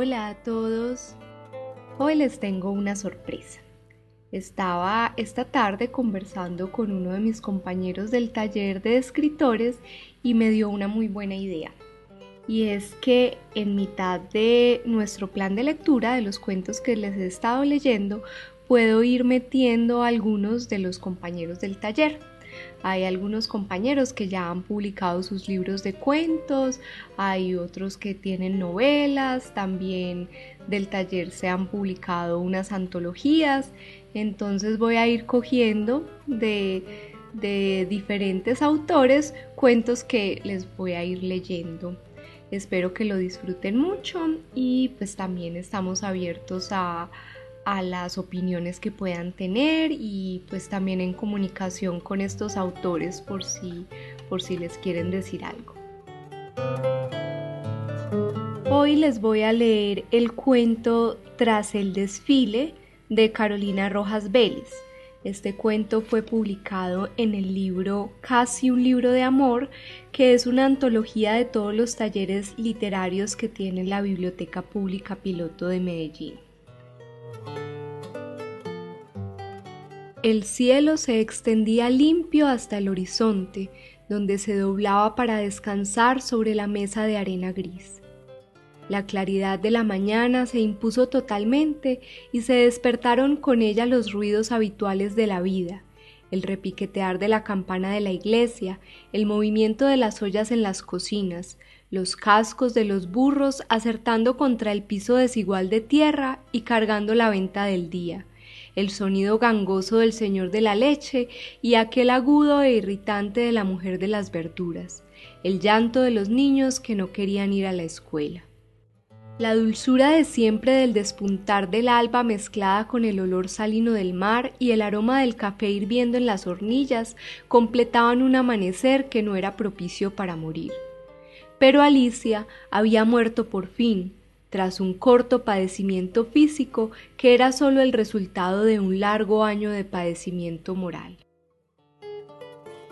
Hola a todos. Hoy les tengo una sorpresa. Estaba esta tarde conversando con uno de mis compañeros del taller de escritores y me dio una muy buena idea. Y es que en mitad de nuestro plan de lectura de los cuentos que les he estado leyendo, puedo ir metiendo algunos de los compañeros del taller. Hay algunos compañeros que ya han publicado sus libros de cuentos, hay otros que tienen novelas, también del taller se han publicado unas antologías, entonces voy a ir cogiendo de, diferentes autores cuentos que les voy a ir leyendo. Espero que lo disfruten mucho y pues también estamos abiertos a, a las opiniones que puedan tener y pues también en comunicación con estos autores por si, por si les quieren decir algo. Hoy les voy a leer el cuento Tras el desfile de Carolina Rojas Vélez. Este cuento fue publicado en el libro Casi un libro de amor, que es una antología de todos los talleres literarios que tiene la Biblioteca Pública Piloto de Medellín. El cielo se extendía limpio hasta el horizonte, donde se doblaba para descansar sobre la mesa de arena gris. La claridad de la mañana se impuso totalmente y se despertaron con ella los ruidos habituales de la vida, el repiquetear de la campana de la iglesia, el movimiento de las ollas en las cocinas, los cascos de los burros acertando contra el piso desigual de tierra y cargando la venta del día, el sonido gangoso del señor de la leche y aquel agudo e irritante de la mujer de las verduras, el llanto de los niños que no querían ir a la escuela. La dulzura de siempre del despuntar del alba mezclada con el olor salino del mar y el aroma del café hirviendo en las hornillas completaban un amanecer que no era propicio para morir. Pero Alicia había muerto por fin, tras un corto padecimiento físico que era sólo el resultado de un largo año de padecimiento moral.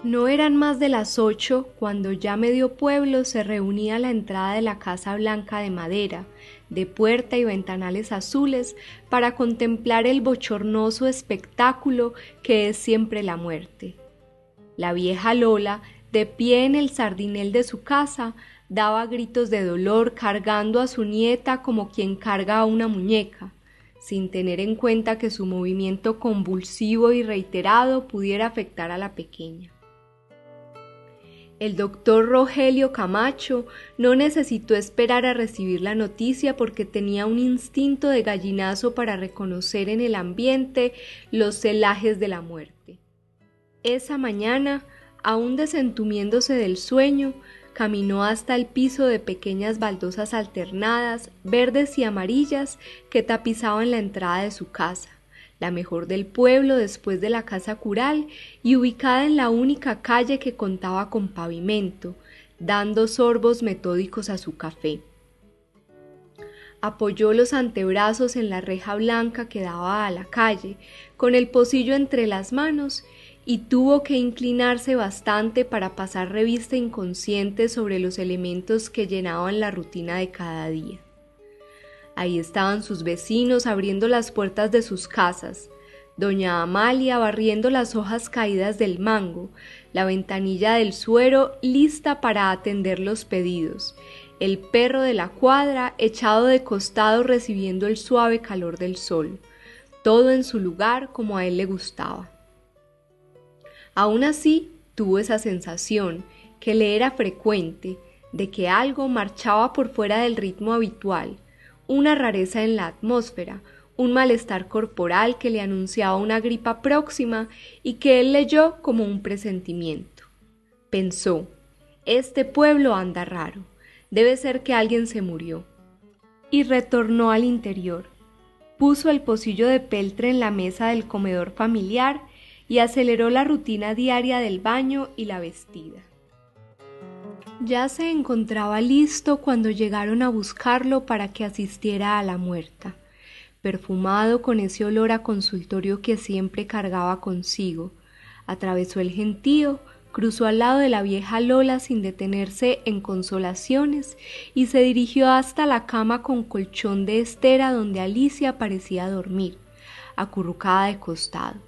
No eran más de las ocho cuando ya medio pueblo se reunía a la entrada de la casa blanca de madera, de puerta y ventanales azules, para contemplar el bochornoso espectáculo que es siempre la muerte. La vieja Lola, de pie en el sardinel de su casa, daba gritos de dolor cargando a su nieta como quien carga a una muñeca, sin tener en cuenta que su movimiento convulsivo y reiterado pudiera afectar a la pequeña. El doctor Rogelio Camacho no necesitó esperar a recibir la noticia porque tenía un instinto de gallinazo para reconocer en el ambiente los celajes de la muerte. Esa mañana, aún desentumiéndose del sueño, caminó hasta el piso de pequeñas baldosas alternadas, verdes y amarillas, que tapizaban la entrada de su casa la mejor del pueblo después de la casa cural y ubicada en la única calle que contaba con pavimento, dando sorbos metódicos a su café. Apoyó los antebrazos en la reja blanca que daba a la calle, con el pocillo entre las manos, y tuvo que inclinarse bastante para pasar revista inconsciente sobre los elementos que llenaban la rutina de cada día. Ahí estaban sus vecinos abriendo las puertas de sus casas, doña Amalia barriendo las hojas caídas del mango, la ventanilla del suero lista para atender los pedidos, el perro de la cuadra echado de costado recibiendo el suave calor del sol, todo en su lugar como a él le gustaba. Aún así, tuvo esa sensación, que le era frecuente, de que algo marchaba por fuera del ritmo habitual, una rareza en la atmósfera, un malestar corporal que le anunciaba una gripa próxima y que él leyó como un presentimiento. Pensó, este pueblo anda raro, debe ser que alguien se murió. Y retornó al interior. Puso el pocillo de peltre en la mesa del comedor familiar y aceleró la rutina diaria del baño y la vestida. Ya se encontraba listo cuando llegaron a buscarlo para que asistiera a la muerta perfumado con ese olor a consultorio que siempre cargaba consigo. Atravesó el gentío, cruzó al lado de la vieja Lola sin detenerse en consolaciones y se dirigió hasta la cama con colchón de estera donde Alicia parecía dormir, acurrucada de costado.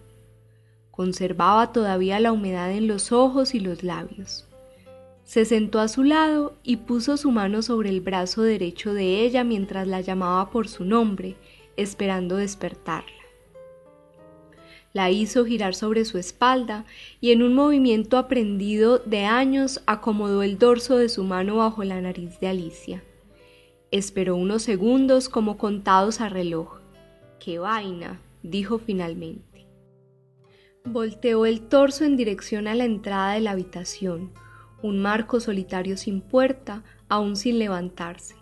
Conservaba todavía la humedad en los ojos y los labios. Se sentó a su lado y puso su mano sobre el brazo derecho de ella mientras la llamaba por su nombre, esperando despertarla. La hizo girar sobre su espalda y en un movimiento aprendido de años acomodó el dorso de su mano bajo la nariz de Alicia. Esperó unos segundos como contados a reloj. ¡Qué vaina! dijo finalmente. Volteó el torso en dirección a la entrada de la habitación, un marco solitario sin puerta, aún sin levantarse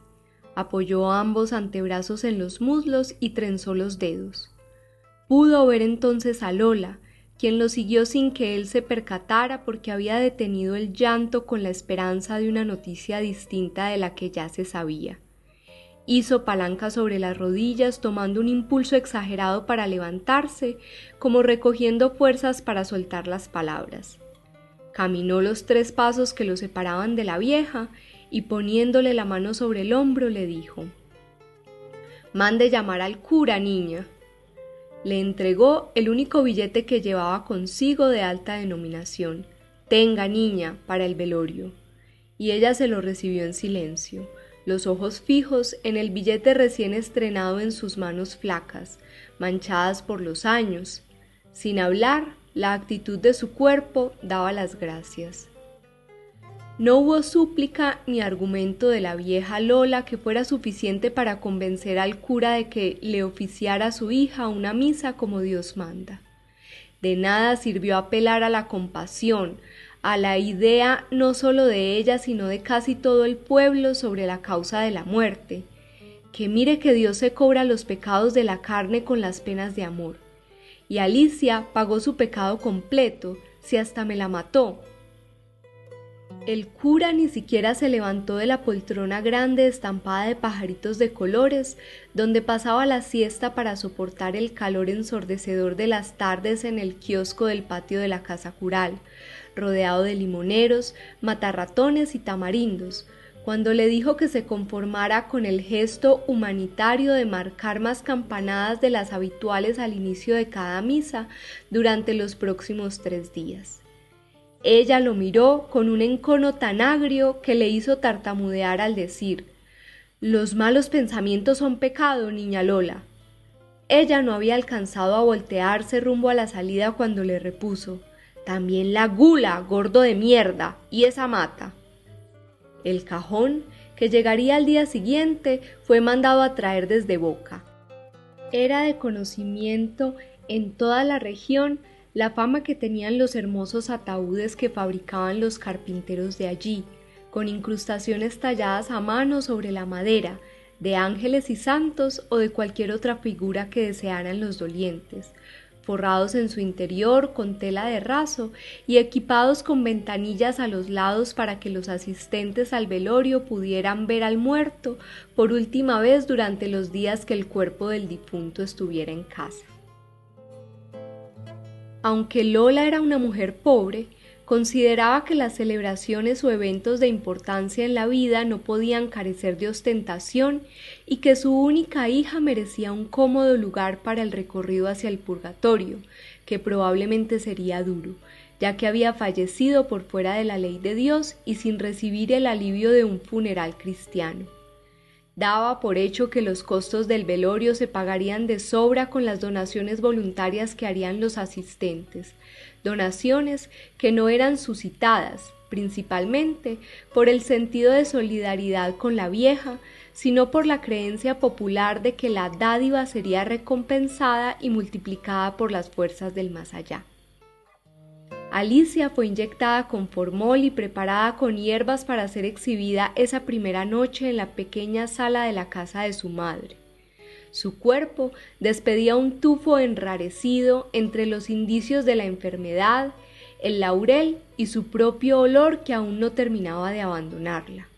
apoyó ambos antebrazos en los muslos y trenzó los dedos. Pudo ver entonces a Lola, quien lo siguió sin que él se percatara porque había detenido el llanto con la esperanza de una noticia distinta de la que ya se sabía. Hizo palanca sobre las rodillas tomando un impulso exagerado para levantarse, como recogiendo fuerzas para soltar las palabras. Caminó los tres pasos que lo separaban de la vieja y poniéndole la mano sobre el hombro le dijo Mande llamar al cura, niña. Le entregó el único billete que llevaba consigo de alta denominación. Tenga, niña, para el velorio. Y ella se lo recibió en silencio, los ojos fijos en el billete recién estrenado en sus manos flacas, manchadas por los años. Sin hablar, la actitud de su cuerpo daba las gracias. No hubo súplica ni argumento de la vieja Lola que fuera suficiente para convencer al cura de que le oficiara a su hija una misa como Dios manda. De nada sirvió apelar a la compasión, a la idea no sólo de ella, sino de casi todo el pueblo sobre la causa de la muerte. Que mire que Dios se cobra los pecados de la carne con las penas de amor. Y Alicia pagó su pecado completo, si hasta me la mató, el cura ni siquiera se levantó de la poltrona grande estampada de pajaritos de colores, donde pasaba la siesta para soportar el calor ensordecedor de las tardes en el kiosco del patio de la casa cural, rodeado de limoneros, matarratones y tamarindos, cuando le dijo que se conformara con el gesto humanitario de marcar más campanadas de las habituales al inicio de cada misa durante los próximos tres días. Ella lo miró con un encono tan agrio que le hizo tartamudear al decir Los malos pensamientos son pecado, niña Lola. Ella no había alcanzado a voltearse rumbo a la salida cuando le repuso También la gula, gordo de mierda, y esa mata. El cajón, que llegaría al día siguiente, fue mandado a traer desde Boca. Era de conocimiento en toda la región la fama que tenían los hermosos ataúdes que fabricaban los carpinteros de allí, con incrustaciones talladas a mano sobre la madera, de ángeles y santos o de cualquier otra figura que desearan los dolientes, forrados en su interior con tela de raso y equipados con ventanillas a los lados para que los asistentes al velorio pudieran ver al muerto por última vez durante los días que el cuerpo del difunto estuviera en casa. Aunque Lola era una mujer pobre, consideraba que las celebraciones o eventos de importancia en la vida no podían carecer de ostentación y que su única hija merecía un cómodo lugar para el recorrido hacia el purgatorio, que probablemente sería duro, ya que había fallecido por fuera de la ley de Dios y sin recibir el alivio de un funeral cristiano. Daba por hecho que los costos del velorio se pagarían de sobra con las donaciones voluntarias que harían los asistentes, donaciones que no eran suscitadas, principalmente por el sentido de solidaridad con la vieja, sino por la creencia popular de que la dádiva sería recompensada y multiplicada por las fuerzas del más allá. Alicia fue inyectada con formol y preparada con hierbas para ser exhibida esa primera noche en la pequeña sala de la casa de su madre. Su cuerpo despedía un tufo enrarecido entre los indicios de la enfermedad, el laurel y su propio olor que aún no terminaba de abandonarla.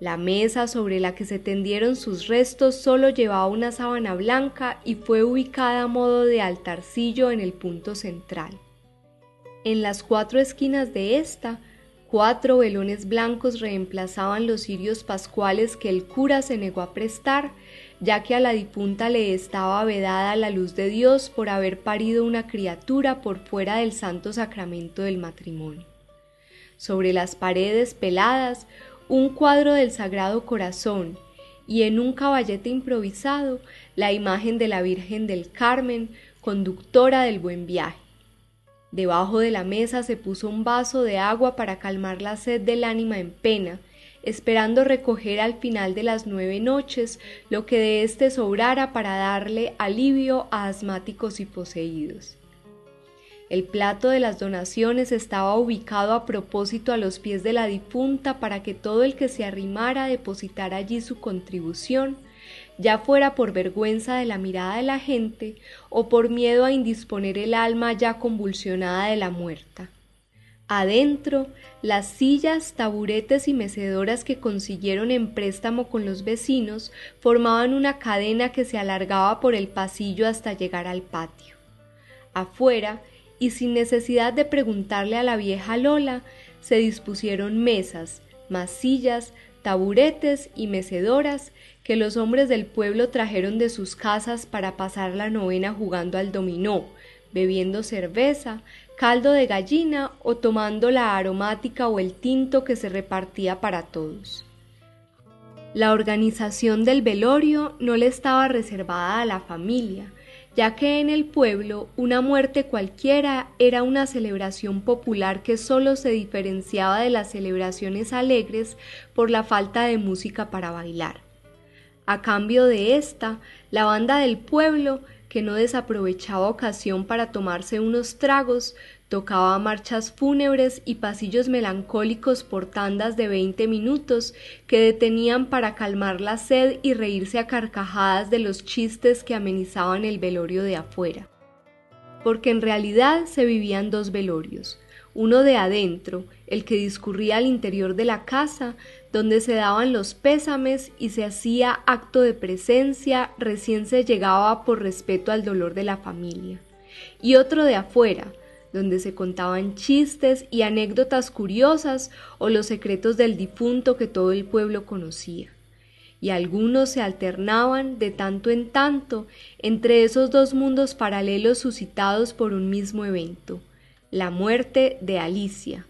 La mesa sobre la que se tendieron sus restos solo llevaba una sábana blanca y fue ubicada a modo de altarcillo en el punto central. En las cuatro esquinas de esta, cuatro velones blancos reemplazaban los cirios pascuales que el cura se negó a prestar, ya que a la difunta le estaba vedada la luz de Dios por haber parido una criatura por fuera del santo sacramento del matrimonio. Sobre las paredes peladas un cuadro del Sagrado Corazón y en un caballete improvisado la imagen de la Virgen del Carmen, conductora del buen viaje. Debajo de la mesa se puso un vaso de agua para calmar la sed del ánima en pena, esperando recoger al final de las nueve noches lo que de éste sobrara para darle alivio a asmáticos y poseídos. El plato de las donaciones estaba ubicado a propósito a los pies de la difunta para que todo el que se arrimara depositara allí su contribución, ya fuera por vergüenza de la mirada de la gente o por miedo a indisponer el alma ya convulsionada de la muerta. Adentro, las sillas, taburetes y mecedoras que consiguieron en préstamo con los vecinos formaban una cadena que se alargaba por el pasillo hasta llegar al patio. Afuera, y sin necesidad de preguntarle a la vieja Lola, se dispusieron mesas, masillas, taburetes y mecedoras que los hombres del pueblo trajeron de sus casas para pasar la novena jugando al dominó, bebiendo cerveza, caldo de gallina o tomando la aromática o el tinto que se repartía para todos. La organización del velorio no le estaba reservada a la familia, ya que en el pueblo una muerte cualquiera era una celebración popular que sólo se diferenciaba de las celebraciones alegres por la falta de música para bailar. A cambio de esta, la banda del pueblo, que no desaprovechaba ocasión para tomarse unos tragos, Tocaba marchas fúnebres y pasillos melancólicos por tandas de veinte minutos que detenían para calmar la sed y reírse a carcajadas de los chistes que amenizaban el velorio de afuera. Porque en realidad se vivían dos velorios, uno de adentro, el que discurría al interior de la casa, donde se daban los pésames y se hacía acto de presencia recién se llegaba por respeto al dolor de la familia, y otro de afuera, donde se contaban chistes y anécdotas curiosas o los secretos del difunto que todo el pueblo conocía. Y algunos se alternaban de tanto en tanto entre esos dos mundos paralelos suscitados por un mismo evento, la muerte de Alicia,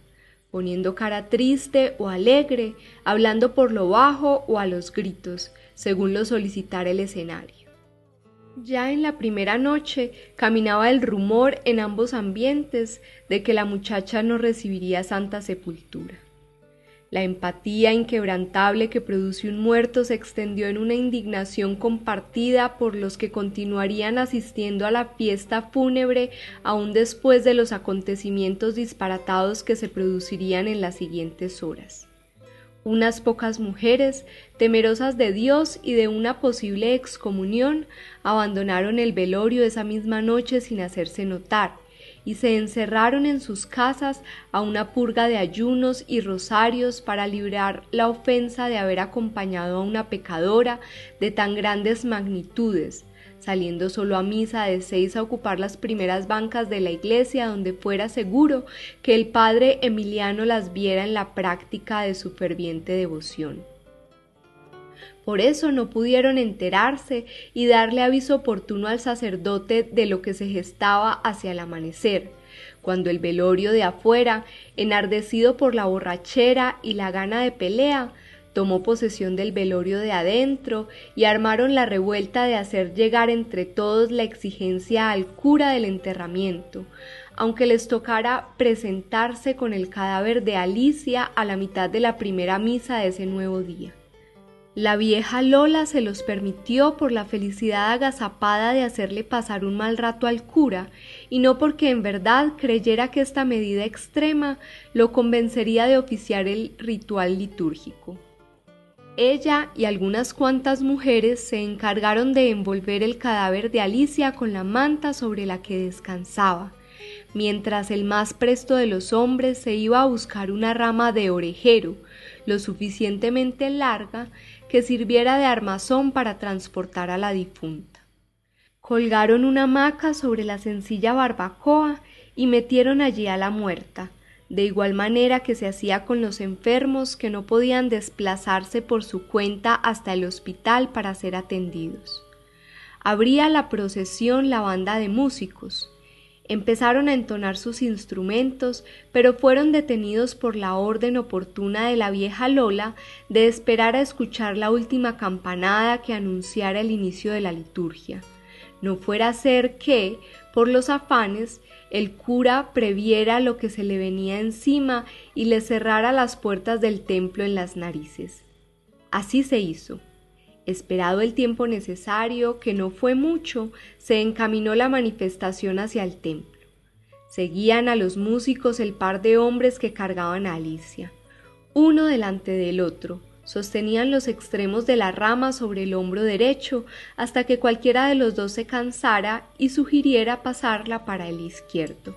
poniendo cara triste o alegre, hablando por lo bajo o a los gritos, según lo solicitara el escenario. Ya en la primera noche caminaba el rumor en ambos ambientes de que la muchacha no recibiría santa sepultura. La empatía inquebrantable que produce un muerto se extendió en una indignación compartida por los que continuarían asistiendo a la fiesta fúnebre aún después de los acontecimientos disparatados que se producirían en las siguientes horas. Unas pocas mujeres, temerosas de Dios y de una posible excomunión, abandonaron el velorio esa misma noche sin hacerse notar, y se encerraron en sus casas a una purga de ayunos y rosarios para librar la ofensa de haber acompañado a una pecadora de tan grandes magnitudes, saliendo solo a misa de seis a ocupar las primeras bancas de la iglesia donde fuera seguro que el padre Emiliano las viera en la práctica de su ferviente devoción. Por eso no pudieron enterarse y darle aviso oportuno al sacerdote de lo que se gestaba hacia el amanecer, cuando el velorio de afuera, enardecido por la borrachera y la gana de pelea, tomó posesión del velorio de adentro y armaron la revuelta de hacer llegar entre todos la exigencia al cura del enterramiento, aunque les tocara presentarse con el cadáver de Alicia a la mitad de la primera misa de ese nuevo día. La vieja Lola se los permitió por la felicidad agazapada de hacerle pasar un mal rato al cura, y no porque en verdad creyera que esta medida extrema lo convencería de oficiar el ritual litúrgico. Ella y algunas cuantas mujeres se encargaron de envolver el cadáver de Alicia con la manta sobre la que descansaba, mientras el más presto de los hombres se iba a buscar una rama de orejero, lo suficientemente larga que sirviera de armazón para transportar a la difunta. Colgaron una hamaca sobre la sencilla barbacoa y metieron allí a la muerta, de igual manera que se hacía con los enfermos que no podían desplazarse por su cuenta hasta el hospital para ser atendidos. Abría la procesión la banda de músicos, Empezaron a entonar sus instrumentos, pero fueron detenidos por la orden oportuna de la vieja Lola de esperar a escuchar la última campanada que anunciara el inicio de la liturgia. No fuera a ser que, por los afanes, el cura previera lo que se le venía encima y le cerrara las puertas del templo en las narices. Así se hizo. Esperado el tiempo necesario, que no fue mucho, se encaminó la manifestación hacia el templo. Seguían a los músicos el par de hombres que cargaban a Alicia. Uno delante del otro, sostenían los extremos de la rama sobre el hombro derecho hasta que cualquiera de los dos se cansara y sugiriera pasarla para el izquierdo.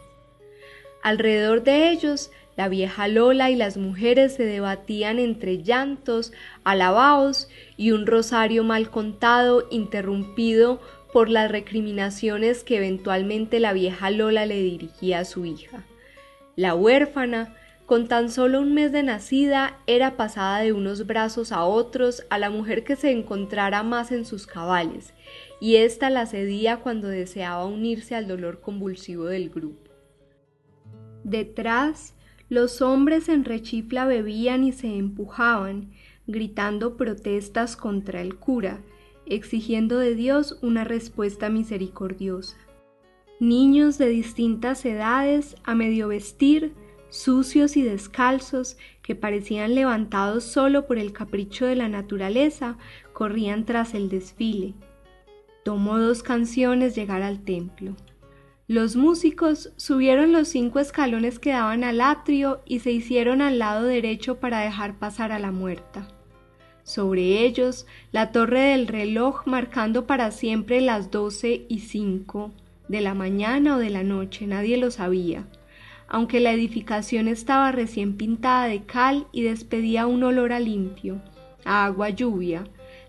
Alrededor de ellos la vieja Lola y las mujeres se debatían entre llantos, alabaos y un rosario mal contado interrumpido por las recriminaciones que eventualmente la vieja Lola le dirigía a su hija. La huérfana, con tan solo un mes de nacida, era pasada de unos brazos a otros a la mujer que se encontrara más en sus cabales, y ésta la cedía cuando deseaba unirse al dolor convulsivo del grupo. Detrás, los hombres en rechifla bebían y se empujaban, gritando protestas contra el cura, exigiendo de Dios una respuesta misericordiosa. Niños de distintas edades, a medio vestir, sucios y descalzos, que parecían levantados solo por el capricho de la naturaleza, corrían tras el desfile. Tomó dos canciones llegar al templo. Los músicos subieron los cinco escalones que daban al atrio y se hicieron al lado derecho para dejar pasar a la muerta. Sobre ellos, la torre del reloj marcando para siempre las doce y cinco de la mañana o de la noche, nadie lo sabía, aunque la edificación estaba recién pintada de cal y despedía un olor a limpio, a agua lluvia,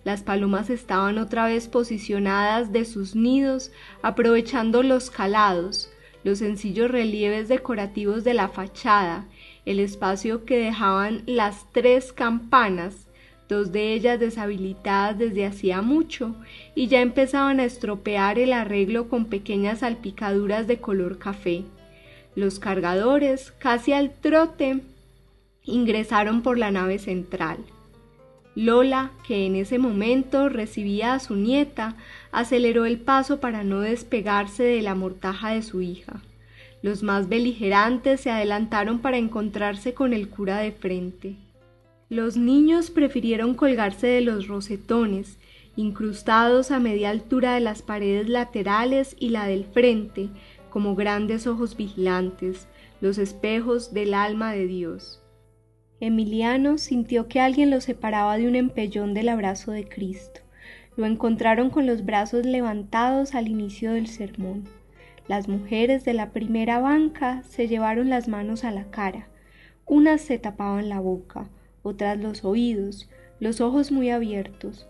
las palomas estaban otra vez posicionadas de sus nidos, aprovechando los calados, los sencillos relieves decorativos de la fachada, el espacio que dejaban las tres campanas, dos de ellas deshabilitadas desde hacía mucho, y ya empezaban a estropear el arreglo con pequeñas salpicaduras de color café. Los cargadores, casi al trote, ingresaron por la nave central. Lola, que en ese momento recibía a su nieta, aceleró el paso para no despegarse de la mortaja de su hija. Los más beligerantes se adelantaron para encontrarse con el cura de frente. Los niños prefirieron colgarse de los rosetones, incrustados a media altura de las paredes laterales y la del frente, como grandes ojos vigilantes, los espejos del alma de Dios. Emiliano sintió que alguien lo separaba de un empellón del abrazo de Cristo. Lo encontraron con los brazos levantados al inicio del sermón. Las mujeres de la primera banca se llevaron las manos a la cara. Unas se tapaban la boca, otras los oídos, los ojos muy abiertos.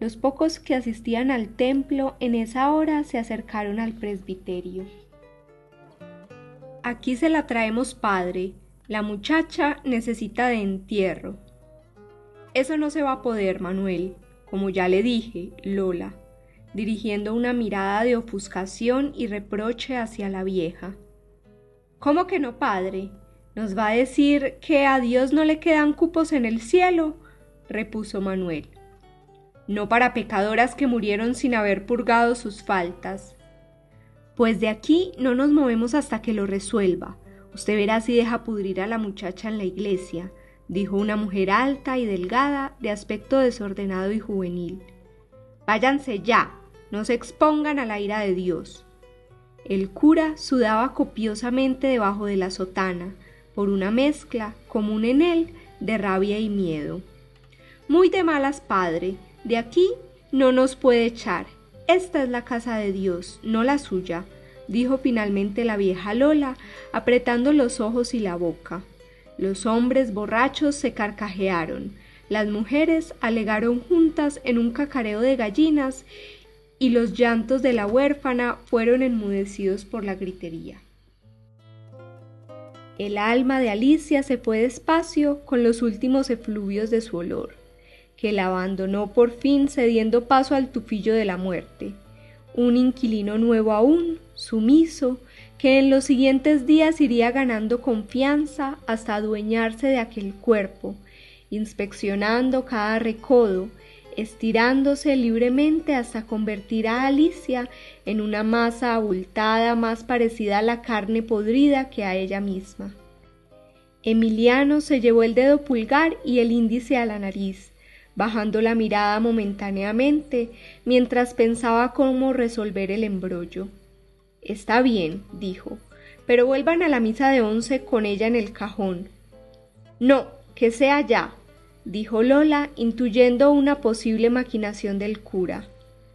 Los pocos que asistían al templo en esa hora se acercaron al presbiterio. Aquí se la traemos, padre, la muchacha necesita de entierro. Eso no se va a poder, Manuel, como ya le dije, Lola, dirigiendo una mirada de ofuscación y reproche hacia la vieja. ¿Cómo que no, padre? ¿Nos va a decir que a Dios no le quedan cupos en el cielo? repuso Manuel. No para pecadoras que murieron sin haber purgado sus faltas. Pues de aquí no nos movemos hasta que lo resuelva, Usted verá si deja pudrir a la muchacha en la iglesia. dijo una mujer alta y delgada, de aspecto desordenado y juvenil. Váyanse ya, no se expongan a la ira de Dios. El cura sudaba copiosamente debajo de la sotana, por una mezcla, común en él, de rabia y miedo. Muy de malas, padre, de aquí no nos puede echar. Esta es la casa de Dios, no la suya, dijo finalmente la vieja Lola, apretando los ojos y la boca. Los hombres borrachos se carcajearon, las mujeres alegaron juntas en un cacareo de gallinas y los llantos de la huérfana fueron enmudecidos por la gritería. El alma de Alicia se fue despacio con los últimos efluvios de su olor, que la abandonó por fin cediendo paso al tufillo de la muerte, un inquilino nuevo aún, sumiso, que en los siguientes días iría ganando confianza hasta adueñarse de aquel cuerpo, inspeccionando cada recodo, estirándose libremente hasta convertir a Alicia en una masa abultada más parecida a la carne podrida que a ella misma. Emiliano se llevó el dedo pulgar y el índice a la nariz, bajando la mirada momentáneamente mientras pensaba cómo resolver el embrollo. Está bien, dijo, pero vuelvan a la misa de once con ella en el cajón. No, que sea ya, dijo Lola, intuyendo una posible maquinación del cura.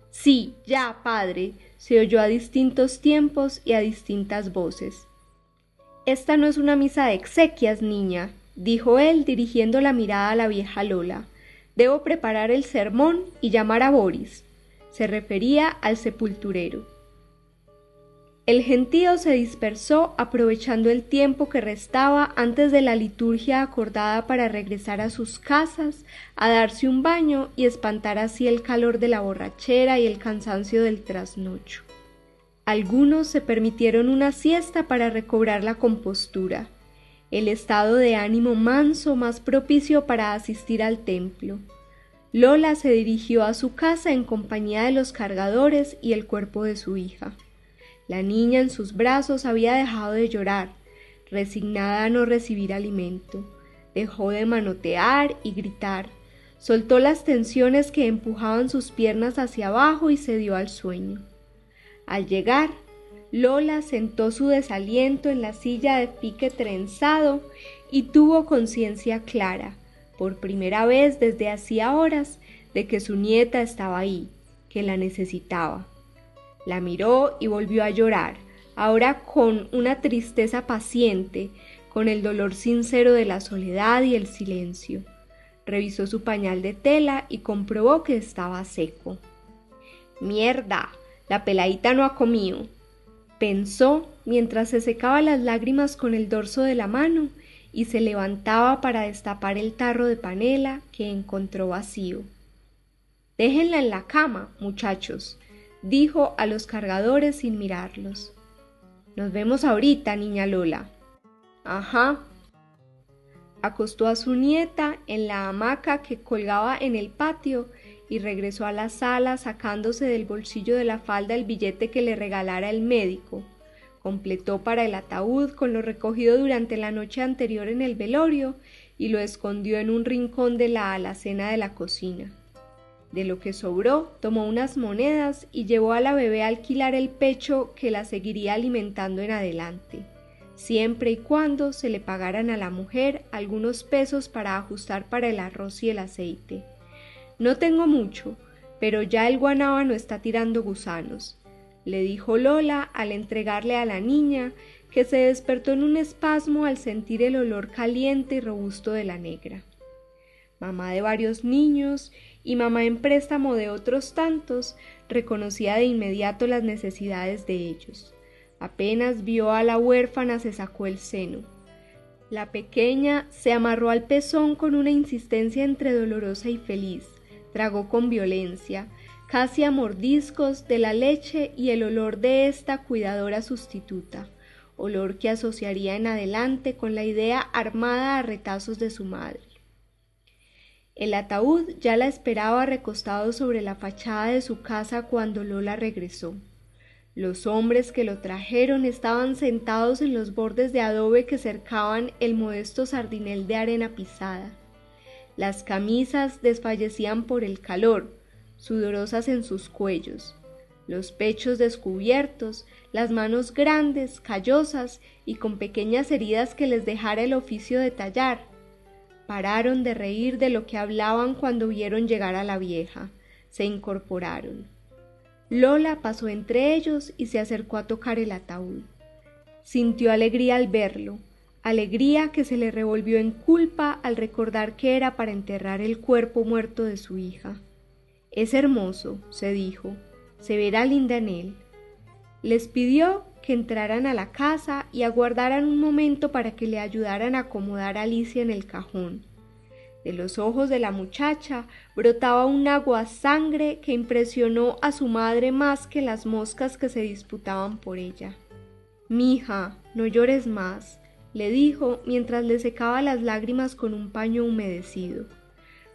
Sí, ya, padre, se oyó a distintos tiempos y a distintas voces. Esta no es una misa de exequias, niña, dijo él, dirigiendo la mirada a la vieja Lola. Debo preparar el sermón y llamar a Boris. Se refería al sepulturero. El gentío se dispersó aprovechando el tiempo que restaba antes de la liturgia acordada para regresar a sus casas, a darse un baño y espantar así el calor de la borrachera y el cansancio del trasnocho. Algunos se permitieron una siesta para recobrar la compostura, el estado de ánimo manso más propicio para asistir al templo. Lola se dirigió a su casa en compañía de los cargadores y el cuerpo de su hija. La niña en sus brazos había dejado de llorar, resignada a no recibir alimento. Dejó de manotear y gritar. Soltó las tensiones que empujaban sus piernas hacia abajo y se dio al sueño. Al llegar, Lola sentó su desaliento en la silla de pique trenzado y tuvo conciencia clara, por primera vez desde hacía horas, de que su nieta estaba ahí, que la necesitaba. La miró y volvió a llorar, ahora con una tristeza paciente, con el dolor sincero de la soledad y el silencio. Revisó su pañal de tela y comprobó que estaba seco. Mierda, la peladita no ha comido. Pensó mientras se secaba las lágrimas con el dorso de la mano y se levantaba para destapar el tarro de panela que encontró vacío. Déjenla en la cama, muchachos, dijo a los cargadores sin mirarlos. Nos vemos ahorita, niña Lola. Ajá. Acostó a su nieta en la hamaca que colgaba en el patio y regresó a la sala sacándose del bolsillo de la falda el billete que le regalara el médico. Completó para el ataúd con lo recogido durante la noche anterior en el velorio y lo escondió en un rincón de la alacena de la cocina. De lo que sobró, tomó unas monedas y llevó a la bebé a alquilar el pecho que la seguiría alimentando en adelante, siempre y cuando se le pagaran a la mujer algunos pesos para ajustar para el arroz y el aceite. No tengo mucho, pero ya el guanábano está tirando gusanos, le dijo Lola al entregarle a la niña, que se despertó en un espasmo al sentir el olor caliente y robusto de la negra. Mamá de varios niños y mamá en préstamo de otros tantos, reconocía de inmediato las necesidades de ellos. Apenas vio a la huérfana se sacó el seno. La pequeña se amarró al pezón con una insistencia entre dolorosa y feliz, tragó con violencia, casi a mordiscos de la leche y el olor de esta cuidadora sustituta, olor que asociaría en adelante con la idea armada a retazos de su madre. El ataúd ya la esperaba recostado sobre la fachada de su casa cuando Lola regresó. Los hombres que lo trajeron estaban sentados en los bordes de adobe que cercaban el modesto sardinel de arena pisada. Las camisas desfallecían por el calor, sudorosas en sus cuellos, los pechos descubiertos, las manos grandes, callosas y con pequeñas heridas que les dejara el oficio de tallar. Pararon de reír de lo que hablaban cuando vieron llegar a la vieja. Se incorporaron. Lola pasó entre ellos y se acercó a tocar el ataúd. Sintió alegría al verlo, alegría que se le revolvió en culpa al recordar que era para enterrar el cuerpo muerto de su hija. Es hermoso, se dijo, se verá linda en él. Les pidió que entraran a la casa y aguardaran un momento para que le ayudaran a acomodar a Alicia en el cajón. De los ojos de la muchacha brotaba un agua sangre que impresionó a su madre más que las moscas que se disputaban por ella. Mija, no llores más, le dijo mientras le secaba las lágrimas con un paño humedecido.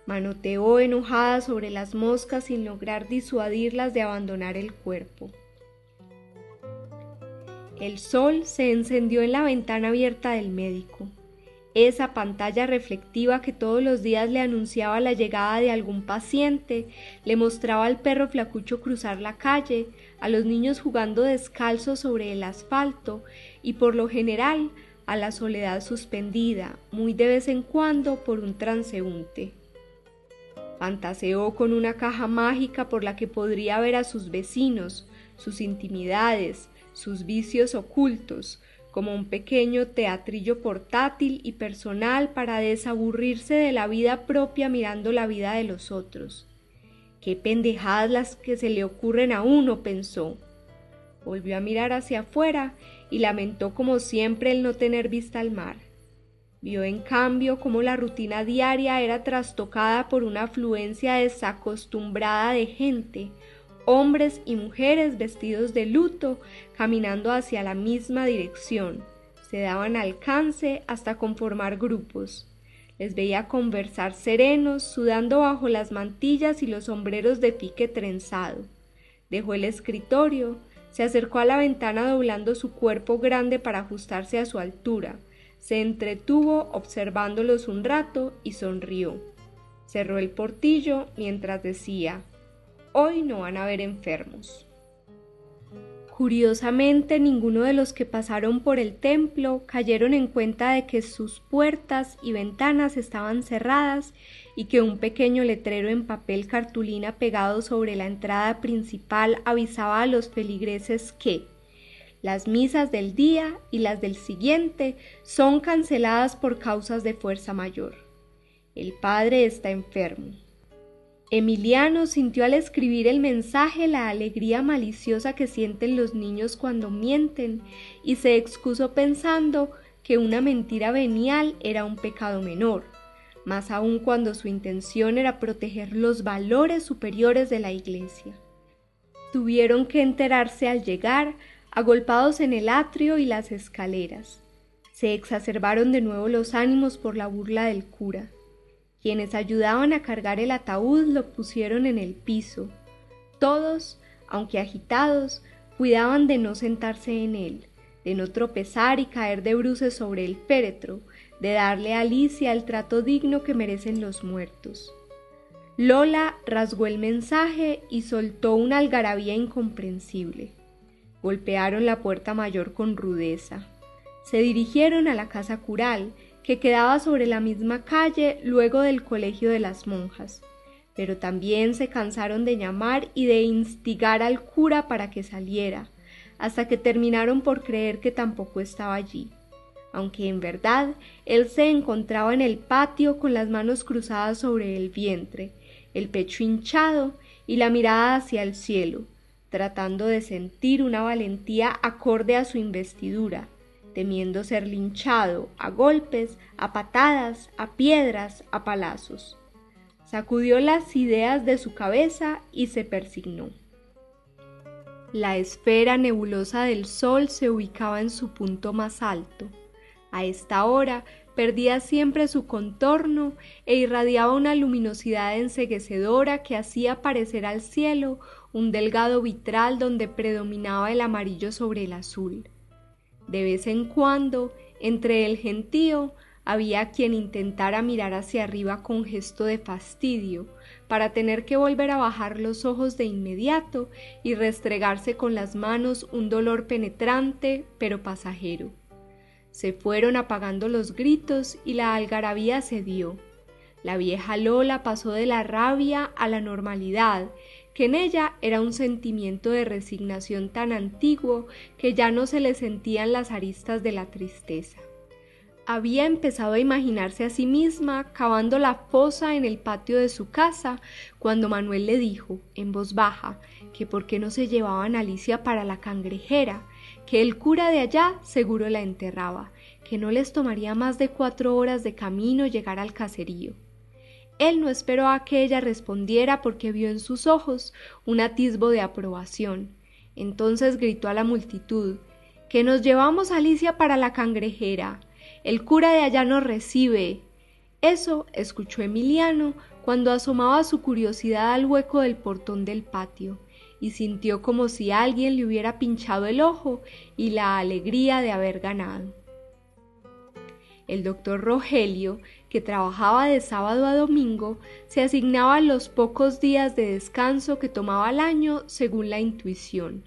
Manoteó enojada sobre las moscas sin lograr disuadirlas de abandonar el cuerpo. El sol se encendió en la ventana abierta del médico. Esa pantalla reflectiva que todos los días le anunciaba la llegada de algún paciente, le mostraba al perro flacucho cruzar la calle, a los niños jugando descalzos sobre el asfalto y por lo general a la soledad suspendida, muy de vez en cuando por un transeúnte. Fantaseó con una caja mágica por la que podría ver a sus vecinos, sus intimidades, sus vicios ocultos, como un pequeño teatrillo portátil y personal para desaburrirse de la vida propia mirando la vida de los otros. Qué pendejadas las que se le ocurren a uno, pensó. Volvió a mirar hacia afuera y lamentó como siempre el no tener vista al mar. Vio en cambio cómo la rutina diaria era trastocada por una afluencia desacostumbrada de gente, hombres y mujeres vestidos de luto, caminando hacia la misma dirección. Se daban alcance hasta conformar grupos. Les veía conversar serenos, sudando bajo las mantillas y los sombreros de pique trenzado. Dejó el escritorio, se acercó a la ventana doblando su cuerpo grande para ajustarse a su altura. Se entretuvo observándolos un rato y sonrió. Cerró el portillo mientras decía Hoy no van a haber enfermos. Curiosamente, ninguno de los que pasaron por el templo cayeron en cuenta de que sus puertas y ventanas estaban cerradas y que un pequeño letrero en papel cartulina pegado sobre la entrada principal avisaba a los feligreses que las misas del día y las del siguiente son canceladas por causas de fuerza mayor. El padre está enfermo. Emiliano sintió al escribir el mensaje la alegría maliciosa que sienten los niños cuando mienten y se excusó pensando que una mentira venial era un pecado menor, más aún cuando su intención era proteger los valores superiores de la Iglesia. Tuvieron que enterarse al llegar agolpados en el atrio y las escaleras. Se exacerbaron de nuevo los ánimos por la burla del cura. Quienes ayudaban a cargar el ataúd lo pusieron en el piso. Todos, aunque agitados, cuidaban de no sentarse en él, de no tropezar y caer de bruces sobre el féretro, de darle a Alicia el trato digno que merecen los muertos. Lola rasgó el mensaje y soltó una algarabía incomprensible. Golpearon la puerta mayor con rudeza. Se dirigieron a la casa cural, que quedaba sobre la misma calle luego del colegio de las monjas, pero también se cansaron de llamar y de instigar al cura para que saliera, hasta que terminaron por creer que tampoco estaba allí, aunque en verdad él se encontraba en el patio con las manos cruzadas sobre el vientre, el pecho hinchado y la mirada hacia el cielo, tratando de sentir una valentía acorde a su investidura, temiendo ser linchado a golpes, a patadas, a piedras, a palazos. Sacudió las ideas de su cabeza y se persignó. La esfera nebulosa del sol se ubicaba en su punto más alto. A esta hora perdía siempre su contorno e irradiaba una luminosidad enseguecedora que hacía parecer al cielo un delgado vitral donde predominaba el amarillo sobre el azul. De vez en cuando, entre el gentío, había quien intentara mirar hacia arriba con gesto de fastidio, para tener que volver a bajar los ojos de inmediato y restregarse con las manos un dolor penetrante pero pasajero. Se fueron apagando los gritos y la algarabía cedió. La vieja Lola pasó de la rabia a la normalidad, que en ella era un sentimiento de resignación tan antiguo que ya no se le sentían las aristas de la tristeza había empezado a imaginarse a sí misma cavando la fosa en el patio de su casa cuando Manuel le dijo, en voz baja, que por qué no se llevaban a Alicia para la cangrejera, que el cura de allá seguro la enterraba, que no les tomaría más de cuatro horas de camino llegar al caserío. Él no esperó a que ella respondiera porque vio en sus ojos un atisbo de aprobación. Entonces gritó a la multitud que nos llevamos a Alicia para la cangrejera. El cura de allá nos recibe. Eso escuchó Emiliano cuando asomaba su curiosidad al hueco del portón del patio, y sintió como si alguien le hubiera pinchado el ojo y la alegría de haber ganado. El doctor Rogelio, que trabajaba de sábado a domingo, se asignaba los pocos días de descanso que tomaba al año según la intuición.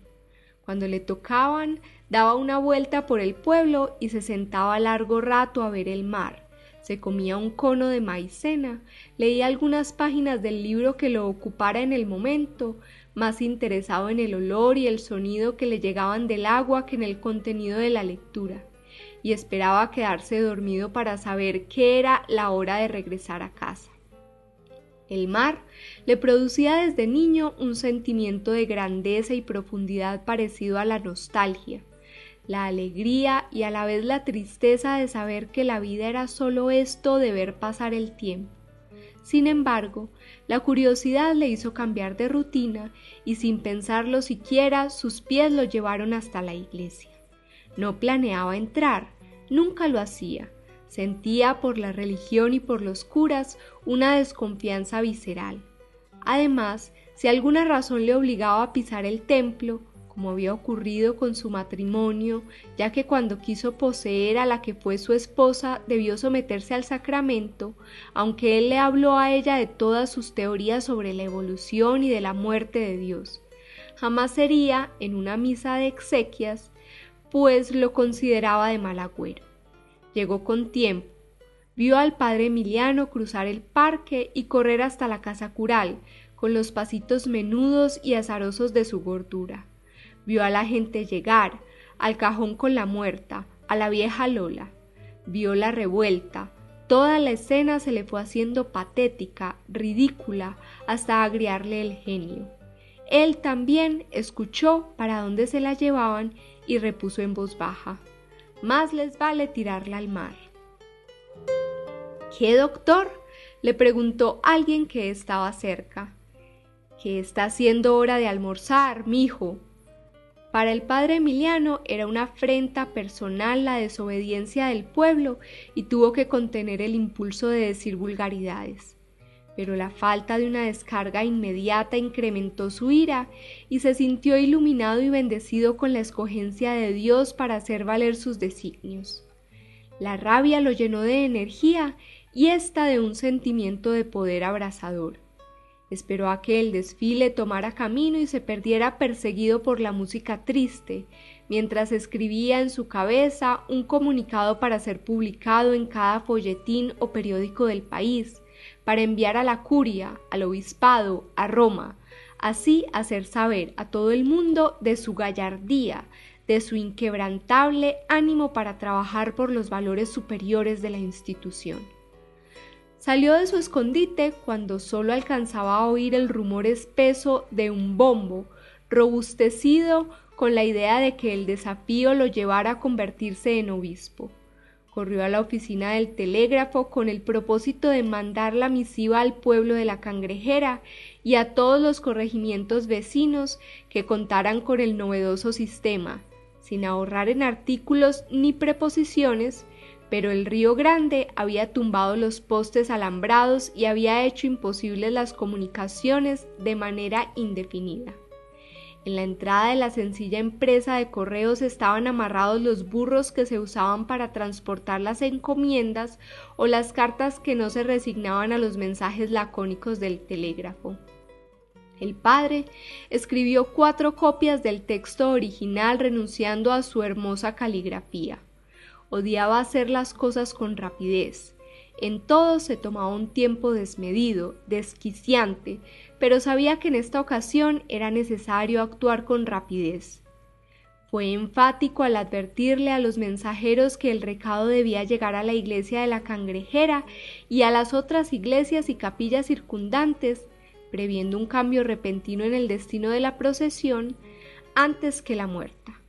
Cuando le tocaban, daba una vuelta por el pueblo y se sentaba largo rato a ver el mar. Se comía un cono de maicena, leía algunas páginas del libro que lo ocupara en el momento, más interesado en el olor y el sonido que le llegaban del agua que en el contenido de la lectura, y esperaba quedarse dormido para saber qué era la hora de regresar a casa. El mar le producía desde niño un sentimiento de grandeza y profundidad parecido a la nostalgia, la alegría y a la vez la tristeza de saber que la vida era solo esto de ver pasar el tiempo. Sin embargo, la curiosidad le hizo cambiar de rutina y sin pensarlo siquiera sus pies lo llevaron hasta la iglesia. No planeaba entrar, nunca lo hacía. Sentía por la religión y por los curas una desconfianza visceral. Además, si alguna razón le obligaba a pisar el templo, como había ocurrido con su matrimonio, ya que cuando quiso poseer a la que fue su esposa debió someterse al sacramento, aunque él le habló a ella de todas sus teorías sobre la evolución y de la muerte de Dios. Jamás sería en una misa de exequias, pues lo consideraba de mal agüero. Llegó con tiempo, vio al padre Emiliano cruzar el parque y correr hasta la casa cural, con los pasitos menudos y azarosos de su gordura vio a la gente llegar, al cajón con la muerta, a la vieja Lola. Vio la revuelta, toda la escena se le fue haciendo patética, ridícula, hasta agriarle el genio. Él también escuchó para dónde se la llevaban y repuso en voz baja, más les vale tirarla al mar. ¿Qué doctor? le preguntó alguien que estaba cerca. ¿Qué está haciendo hora de almorzar, mijo? Para el padre Emiliano era una afrenta personal la desobediencia del pueblo y tuvo que contener el impulso de decir vulgaridades. Pero la falta de una descarga inmediata incrementó su ira y se sintió iluminado y bendecido con la escogencia de Dios para hacer valer sus designios. La rabia lo llenó de energía y ésta de un sentimiento de poder abrasador. Esperó a que el desfile tomara camino y se perdiera perseguido por la música triste, mientras escribía en su cabeza un comunicado para ser publicado en cada folletín o periódico del país, para enviar a la curia, al obispado, a Roma, así hacer saber a todo el mundo de su gallardía, de su inquebrantable ánimo para trabajar por los valores superiores de la institución. Salió de su escondite cuando solo alcanzaba a oír el rumor espeso de un bombo, robustecido con la idea de que el desafío lo llevara a convertirse en obispo. Corrió a la oficina del telégrafo con el propósito de mandar la misiva al pueblo de la cangrejera y a todos los corregimientos vecinos que contaran con el novedoso sistema, sin ahorrar en artículos ni preposiciones, pero el río Grande había tumbado los postes alambrados y había hecho imposibles las comunicaciones de manera indefinida. En la entrada de la sencilla empresa de correos estaban amarrados los burros que se usaban para transportar las encomiendas o las cartas que no se resignaban a los mensajes lacónicos del telégrafo. El padre escribió cuatro copias del texto original renunciando a su hermosa caligrafía. Odiaba hacer las cosas con rapidez. En todo se tomaba un tiempo desmedido, desquiciante, pero sabía que en esta ocasión era necesario actuar con rapidez. Fue enfático al advertirle a los mensajeros que el recado debía llegar a la iglesia de la cangrejera y a las otras iglesias y capillas circundantes previendo un cambio repentino en el destino de la procesión antes que la muerta.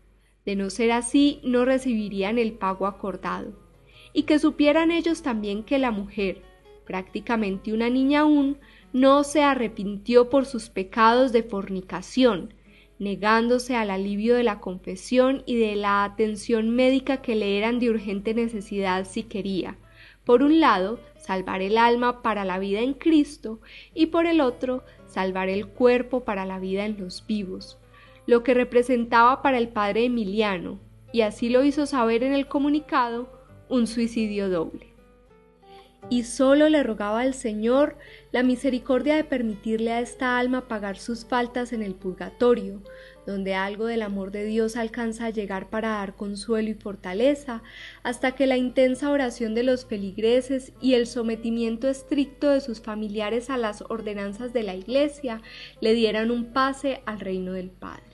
De no ser así, no recibirían el pago acordado. Y que supieran ellos también que la mujer, prácticamente una niña aún, no se arrepintió por sus pecados de fornicación, negándose al alivio de la confesión y de la atención médica que le eran de urgente necesidad si quería, por un lado, salvar el alma para la vida en Cristo y por el otro, salvar el cuerpo para la vida en los vivos, lo que representaba para el padre Emiliano, y así lo hizo saber en el comunicado, un suicidio doble y solo le rogaba al Señor la misericordia de permitirle a esta alma pagar sus faltas en el purgatorio, donde algo del amor de Dios alcanza a llegar para dar consuelo y fortaleza, hasta que la intensa oración de los feligreses y el sometimiento estricto de sus familiares a las ordenanzas de la Iglesia le dieran un pase al reino del Padre.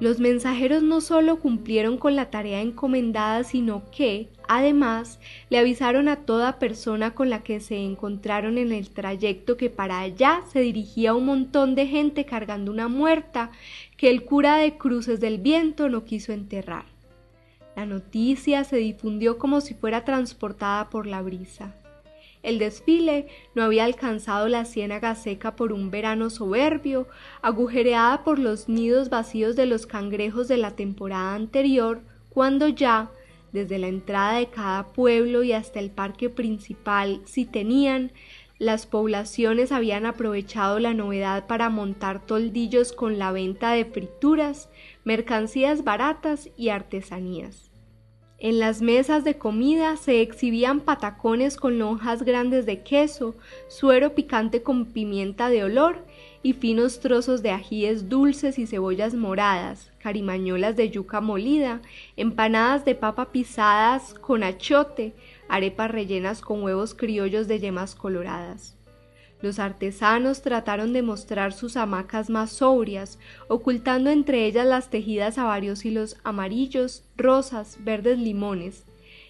Los mensajeros no solo cumplieron con la tarea encomendada, sino que, además, le avisaron a toda persona con la que se encontraron en el trayecto que para allá se dirigía un montón de gente cargando una muerta que el cura de Cruces del Viento no quiso enterrar. La noticia se difundió como si fuera transportada por la brisa. El desfile no había alcanzado la ciénaga seca por un verano soberbio, agujereada por los nidos vacíos de los cangrejos de la temporada anterior, cuando ya, desde la entrada de cada pueblo y hasta el parque principal, si tenían, las poblaciones habían aprovechado la novedad para montar toldillos con la venta de frituras, mercancías baratas y artesanías. En las mesas de comida se exhibían patacones con lonjas grandes de queso, suero picante con pimienta de olor y finos trozos de ajíes dulces y cebollas moradas, carimañolas de yuca molida, empanadas de papa pisadas con achote, arepas rellenas con huevos criollos de yemas coloradas. Los artesanos trataron de mostrar sus hamacas más sobrias, ocultando entre ellas las tejidas a varios hilos amarillos, rosas, verdes limones.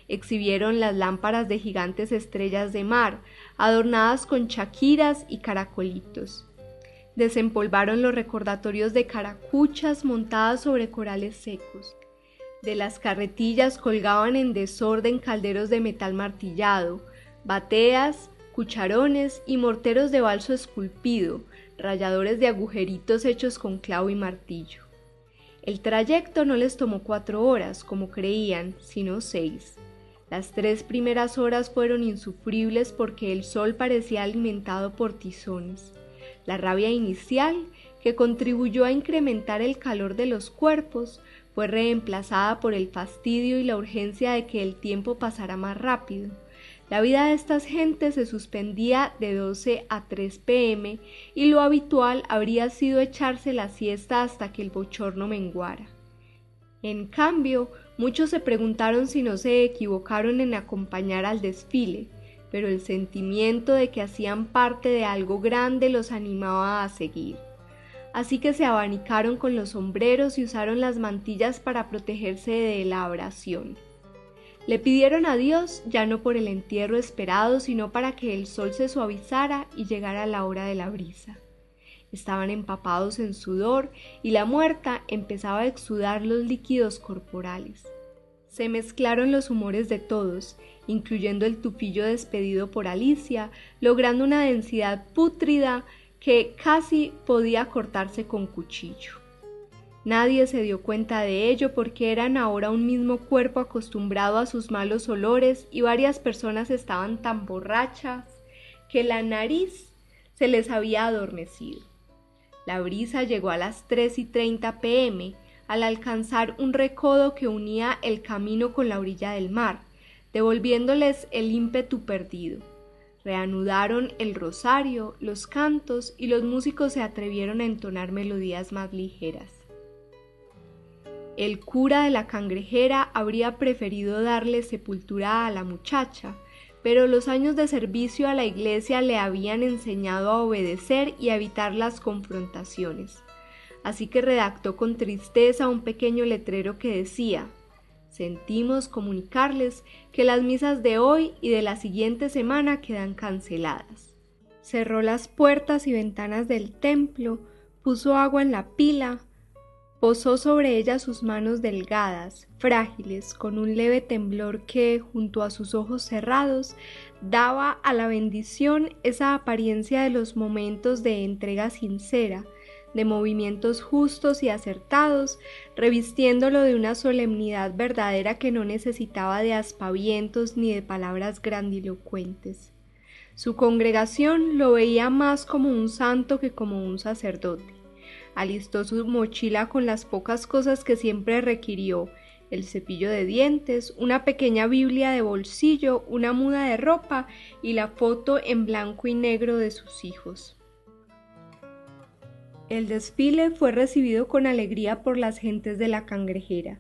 Exhibieron las lámparas de gigantes estrellas de mar, adornadas con chaquiras y caracolitos. Desempolvaron los recordatorios de caracuchas montadas sobre corales secos. De las carretillas colgaban en desorden calderos de metal martillado, bateas, cucharones y morteros de balso esculpido, rayadores de agujeritos hechos con clavo y martillo. El trayecto no les tomó cuatro horas, como creían, sino seis. Las tres primeras horas fueron insufribles porque el sol parecía alimentado por tizones. La rabia inicial, que contribuyó a incrementar el calor de los cuerpos, fue reemplazada por el fastidio y la urgencia de que el tiempo pasara más rápido la vida de estas gentes se suspendía de 12 a 3 pm y lo habitual habría sido echarse la siesta hasta que el bochorno menguara. En cambio, muchos se preguntaron si no se equivocaron en acompañar al desfile, pero el sentimiento de que hacían parte de algo grande los animaba a seguir. Así que se abanicaron con los sombreros y usaron las mantillas para protegerse de la abrasión. Le pidieron a Dios ya no por el entierro esperado, sino para que el sol se suavizara y llegara la hora de la brisa. Estaban empapados en sudor y la muerta empezaba a exudar los líquidos corporales. Se mezclaron los humores de todos, incluyendo el tufillo despedido por Alicia, logrando una densidad pútrida que casi podía cortarse con cuchillo. Nadie se dio cuenta de ello porque eran ahora un mismo cuerpo acostumbrado a sus malos olores y varias personas estaban tan borrachas que la nariz se les había adormecido. La brisa llegó a las 3 y 30 pm al alcanzar un recodo que unía el camino con la orilla del mar, devolviéndoles el ímpetu perdido. Reanudaron el rosario, los cantos y los músicos se atrevieron a entonar melodías más ligeras. El cura de la cangrejera habría preferido darle sepultura a la muchacha, pero los años de servicio a la iglesia le habían enseñado a obedecer y a evitar las confrontaciones. Así que redactó con tristeza un pequeño letrero que decía Sentimos comunicarles que las misas de hoy y de la siguiente semana quedan canceladas. Cerró las puertas y ventanas del templo, puso agua en la pila, Posó sobre ella sus manos delgadas, frágiles, con un leve temblor que, junto a sus ojos cerrados, daba a la bendición esa apariencia de los momentos de entrega sincera, de movimientos justos y acertados, revistiéndolo de una solemnidad verdadera que no necesitaba de aspavientos ni de palabras grandilocuentes. Su congregación lo veía más como un santo que como un sacerdote alistó su mochila con las pocas cosas que siempre requirió el cepillo de dientes, una pequeña Biblia de bolsillo, una muda de ropa y la foto en blanco y negro de sus hijos. El desfile fue recibido con alegría por las gentes de la cangrejera,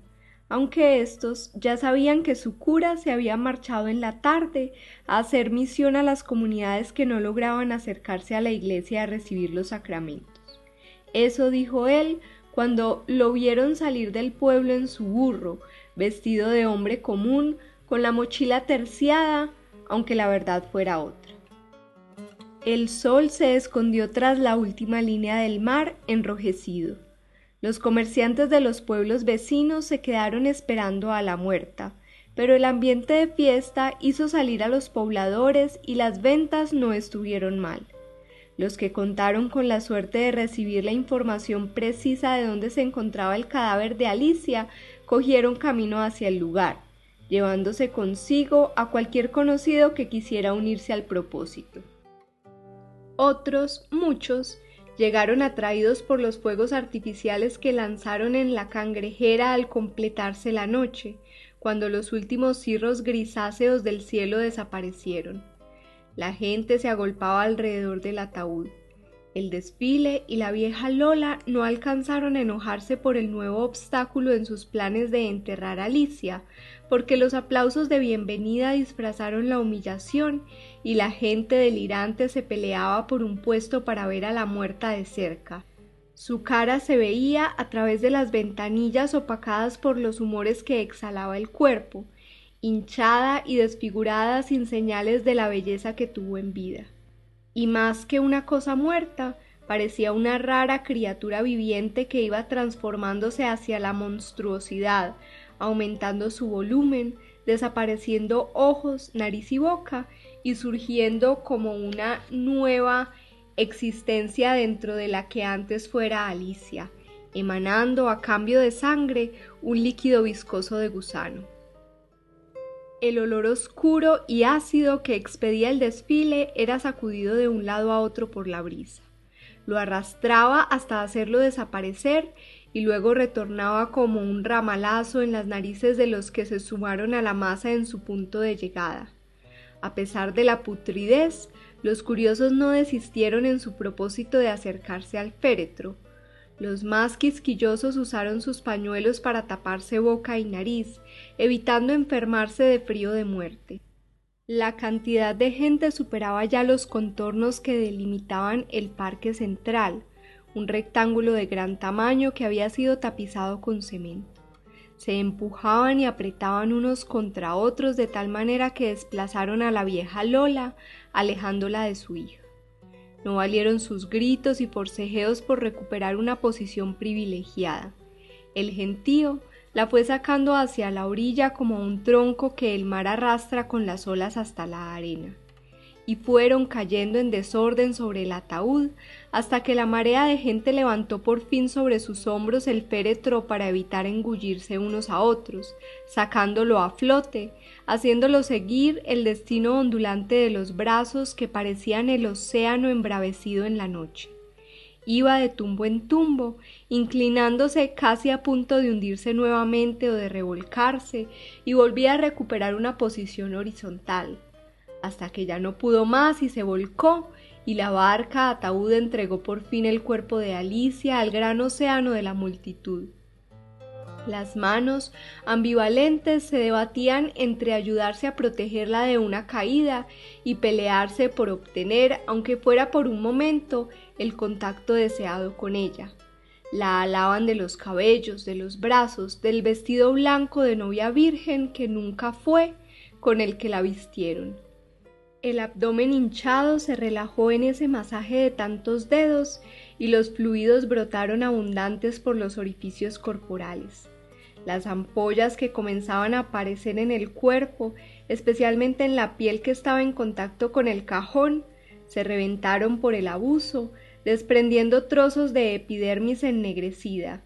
aunque estos ya sabían que su cura se había marchado en la tarde a hacer misión a las comunidades que no lograban acercarse a la iglesia a recibir los sacramentos. Eso dijo él cuando lo vieron salir del pueblo en su burro, vestido de hombre común, con la mochila terciada, aunque la verdad fuera otra. El sol se escondió tras la última línea del mar enrojecido. Los comerciantes de los pueblos vecinos se quedaron esperando a la muerta, pero el ambiente de fiesta hizo salir a los pobladores y las ventas no estuvieron mal. Los que contaron con la suerte de recibir la información precisa de dónde se encontraba el cadáver de Alicia cogieron camino hacia el lugar, llevándose consigo a cualquier conocido que quisiera unirse al propósito. Otros, muchos, llegaron atraídos por los fuegos artificiales que lanzaron en la cangrejera al completarse la noche, cuando los últimos cirros grisáceos del cielo desaparecieron. La gente se agolpaba alrededor del ataúd. El desfile y la vieja Lola no alcanzaron a enojarse por el nuevo obstáculo en sus planes de enterrar a Alicia, porque los aplausos de bienvenida disfrazaron la humillación y la gente delirante se peleaba por un puesto para ver a la muerta de cerca. Su cara se veía a través de las ventanillas opacadas por los humores que exhalaba el cuerpo, hinchada y desfigurada sin señales de la belleza que tuvo en vida. Y más que una cosa muerta, parecía una rara criatura viviente que iba transformándose hacia la monstruosidad, aumentando su volumen, desapareciendo ojos, nariz y boca, y surgiendo como una nueva existencia dentro de la que antes fuera Alicia, emanando a cambio de sangre un líquido viscoso de gusano. El olor oscuro y ácido que expedía el desfile era sacudido de un lado a otro por la brisa. Lo arrastraba hasta hacerlo desaparecer y luego retornaba como un ramalazo en las narices de los que se sumaron a la masa en su punto de llegada. A pesar de la putridez, los curiosos no desistieron en su propósito de acercarse al féretro, los más quisquillosos usaron sus pañuelos para taparse boca y nariz, evitando enfermarse de frío de muerte. La cantidad de gente superaba ya los contornos que delimitaban el parque central, un rectángulo de gran tamaño que había sido tapizado con cemento. Se empujaban y apretaban unos contra otros de tal manera que desplazaron a la vieja Lola, alejándola de su hija. No valieron sus gritos y forcejeos por recuperar una posición privilegiada. El gentío la fue sacando hacia la orilla como un tronco que el mar arrastra con las olas hasta la arena y fueron cayendo en desorden sobre el ataúd hasta que la marea de gente levantó por fin sobre sus hombros el féretro para evitar engullirse unos a otros, sacándolo a flote, haciéndolo seguir el destino ondulante de los brazos que parecían el océano embravecido en la noche. iba de tumbo en tumbo, inclinándose casi a punto de hundirse nuevamente o de revolcarse, y volvía a recuperar una posición horizontal, hasta que ya no pudo más y se volcó, y la barca ataúd entregó por fin el cuerpo de Alicia al gran océano de la multitud. Las manos, ambivalentes, se debatían entre ayudarse a protegerla de una caída y pelearse por obtener, aunque fuera por un momento, el contacto deseado con ella. La alaban de los cabellos, de los brazos, del vestido blanco de novia virgen que nunca fue con el que la vistieron. El abdomen hinchado se relajó en ese masaje de tantos dedos y los fluidos brotaron abundantes por los orificios corporales. Las ampollas que comenzaban a aparecer en el cuerpo, especialmente en la piel que estaba en contacto con el cajón, se reventaron por el abuso, desprendiendo trozos de epidermis ennegrecida,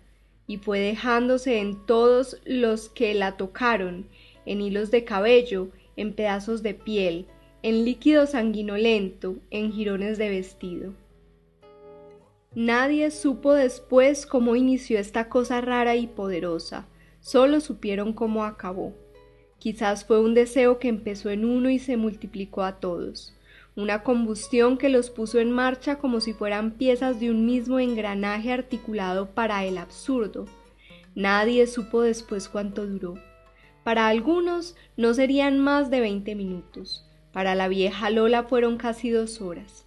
y fue dejándose en todos los que la tocaron, en hilos de cabello, en pedazos de piel, en líquido sanguinolento, en jirones de vestido. Nadie supo después cómo inició esta cosa rara y poderosa, Solo supieron cómo acabó. Quizás fue un deseo que empezó en uno y se multiplicó a todos, una combustión que los puso en marcha como si fueran piezas de un mismo engranaje articulado para el absurdo. Nadie supo después cuánto duró. Para algunos no serían más de veinte minutos, para la vieja Lola fueron casi dos horas.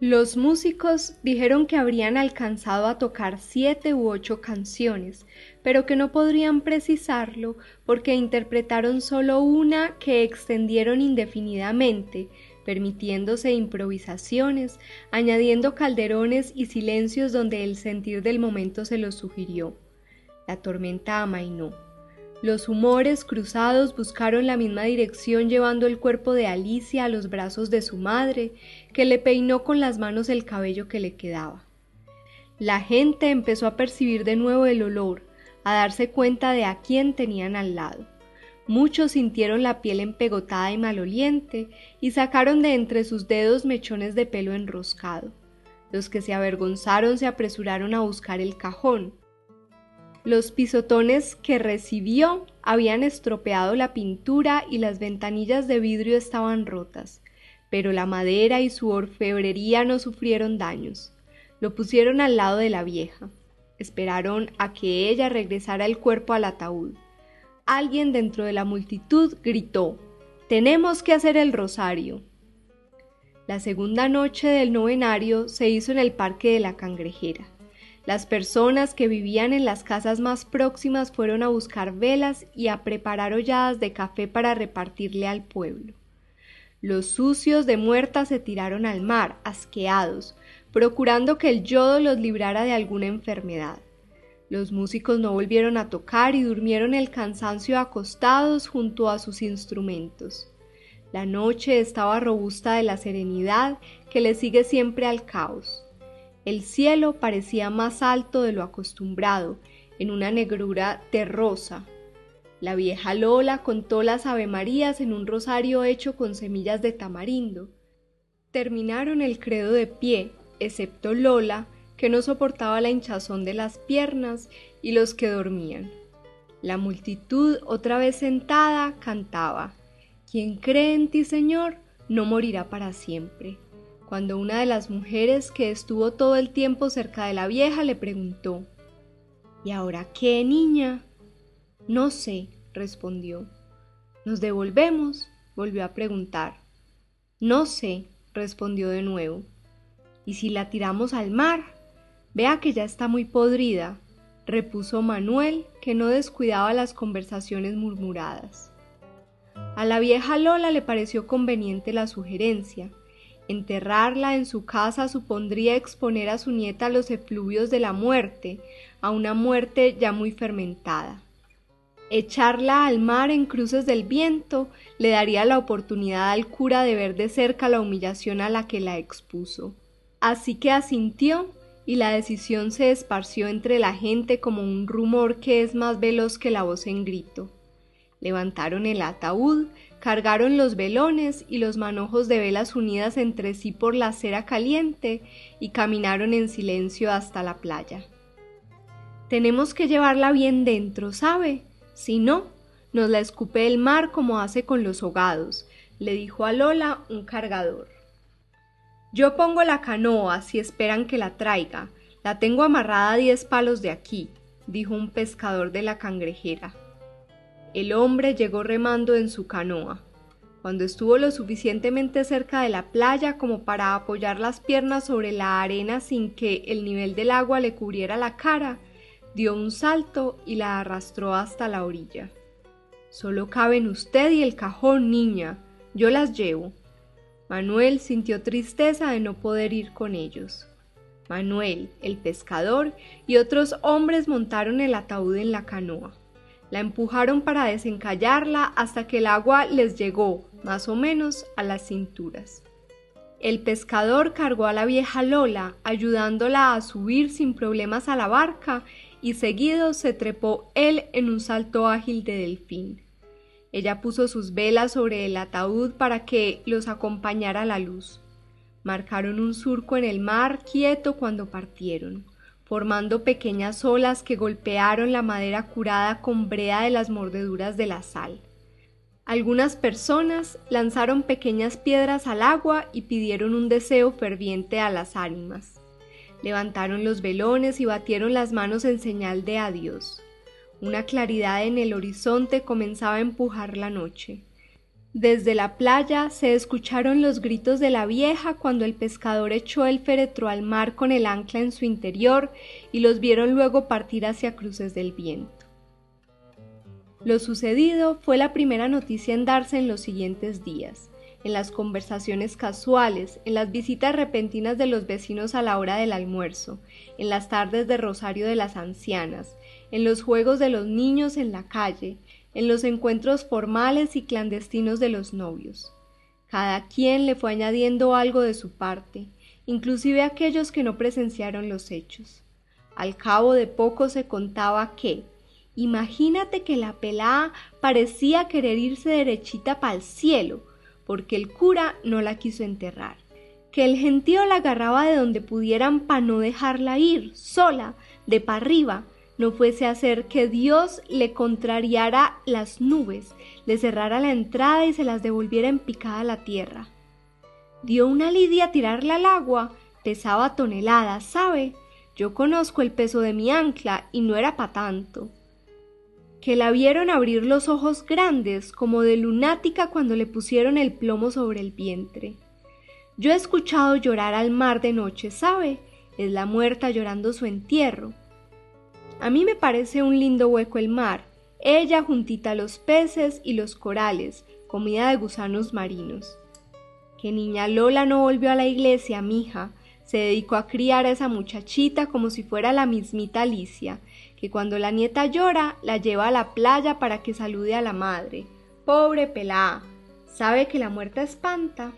Los músicos dijeron que habrían alcanzado a tocar siete u ocho canciones, pero que no podrían precisarlo porque interpretaron solo una que extendieron indefinidamente, permitiéndose improvisaciones, añadiendo calderones y silencios donde el sentir del momento se los sugirió. La tormenta amainó. Los humores cruzados buscaron la misma dirección llevando el cuerpo de Alicia a los brazos de su madre, que le peinó con las manos el cabello que le quedaba. La gente empezó a percibir de nuevo el olor, a darse cuenta de a quién tenían al lado. Muchos sintieron la piel empegotada y maloliente y sacaron de entre sus dedos mechones de pelo enroscado. Los que se avergonzaron se apresuraron a buscar el cajón, los pisotones que recibió habían estropeado la pintura y las ventanillas de vidrio estaban rotas, pero la madera y su orfebrería no sufrieron daños. Lo pusieron al lado de la vieja. Esperaron a que ella regresara el cuerpo al ataúd. Alguien dentro de la multitud gritó Tenemos que hacer el rosario. La segunda noche del novenario se hizo en el Parque de la Cangrejera. Las personas que vivían en las casas más próximas fueron a buscar velas y a preparar holladas de café para repartirle al pueblo. Los sucios de muerta se tiraron al mar, asqueados, procurando que el yodo los librara de alguna enfermedad. Los músicos no volvieron a tocar y durmieron el cansancio acostados junto a sus instrumentos. La noche estaba robusta de la serenidad que le sigue siempre al caos. El cielo parecía más alto de lo acostumbrado, en una negrura terrosa. La vieja Lola contó las avemarías en un rosario hecho con semillas de tamarindo. Terminaron el credo de pie, excepto Lola, que no soportaba la hinchazón de las piernas, y los que dormían. La multitud, otra vez sentada, cantaba Quien cree en ti, Señor, no morirá para siempre cuando una de las mujeres que estuvo todo el tiempo cerca de la vieja le preguntó ¿Y ahora qué, niña? No sé, respondió. ¿Nos devolvemos? volvió a preguntar. No sé, respondió de nuevo. ¿Y si la tiramos al mar? Vea que ya está muy podrida, repuso Manuel, que no descuidaba las conversaciones murmuradas. A la vieja Lola le pareció conveniente la sugerencia, Enterrarla en su casa supondría exponer a su nieta a los efluvios de la muerte, a una muerte ya muy fermentada. Echarla al mar en cruces del viento le daría la oportunidad al cura de ver de cerca la humillación a la que la expuso. Así que asintió y la decisión se esparció entre la gente como un rumor que es más veloz que la voz en grito. Levantaron el ataúd, cargaron los velones y los manojos de velas unidas entre sí por la cera caliente y caminaron en silencio hasta la playa. Tenemos que llevarla bien dentro, ¿sabe? Si no, nos la escupe el mar como hace con los hogados, le dijo a Lola un cargador. Yo pongo la canoa si esperan que la traiga. La tengo amarrada a diez palos de aquí, dijo un pescador de la cangrejera. El hombre llegó remando en su canoa. Cuando estuvo lo suficientemente cerca de la playa como para apoyar las piernas sobre la arena sin que el nivel del agua le cubriera la cara, dio un salto y la arrastró hasta la orilla. Solo caben usted y el cajón, niña. Yo las llevo. Manuel sintió tristeza de no poder ir con ellos. Manuel, el pescador, y otros hombres montaron el ataúd en la canoa. La empujaron para desencallarla hasta que el agua les llegó, más o menos, a las cinturas. El pescador cargó a la vieja Lola, ayudándola a subir sin problemas a la barca, y seguido se trepó él en un salto ágil de delfín. Ella puso sus velas sobre el ataúd para que los acompañara la luz. Marcaron un surco en el mar quieto cuando partieron formando pequeñas olas que golpearon la madera curada con brea de las mordeduras de la sal. Algunas personas lanzaron pequeñas piedras al agua y pidieron un deseo ferviente a las ánimas. Levantaron los velones y batieron las manos en señal de adiós. Una claridad en el horizonte comenzaba a empujar la noche. Desde la playa se escucharon los gritos de la vieja cuando el pescador echó el féretro al mar con el ancla en su interior y los vieron luego partir hacia cruces del viento. Lo sucedido fue la primera noticia en darse en los siguientes días, en las conversaciones casuales, en las visitas repentinas de los vecinos a la hora del almuerzo, en las tardes de rosario de las ancianas, en los juegos de los niños en la calle, en los encuentros formales y clandestinos de los novios. Cada quien le fue añadiendo algo de su parte, inclusive aquellos que no presenciaron los hechos. Al cabo de poco se contaba que, imagínate que la pelá parecía querer irse derechita el cielo, porque el cura no la quiso enterrar, que el gentío la agarraba de donde pudieran para no dejarla ir, sola, de pa' arriba, no fuese a ser que Dios le contrariara las nubes, le cerrara la entrada y se las devolviera en picada a la tierra. Dio una lidia a tirarla al agua, pesaba toneladas, ¿sabe? Yo conozco el peso de mi ancla y no era pa' tanto. Que la vieron abrir los ojos grandes como de lunática cuando le pusieron el plomo sobre el vientre. Yo he escuchado llorar al mar de noche, ¿sabe? Es la muerta llorando su entierro. A mí me parece un lindo hueco el mar, ella juntita a los peces y los corales, comida de gusanos marinos. Que niña Lola no volvió a la iglesia, mija, se dedicó a criar a esa muchachita como si fuera la mismita Alicia, que cuando la nieta llora la lleva a la playa para que salude a la madre. Pobre pelá, ¿sabe que la muerte espanta?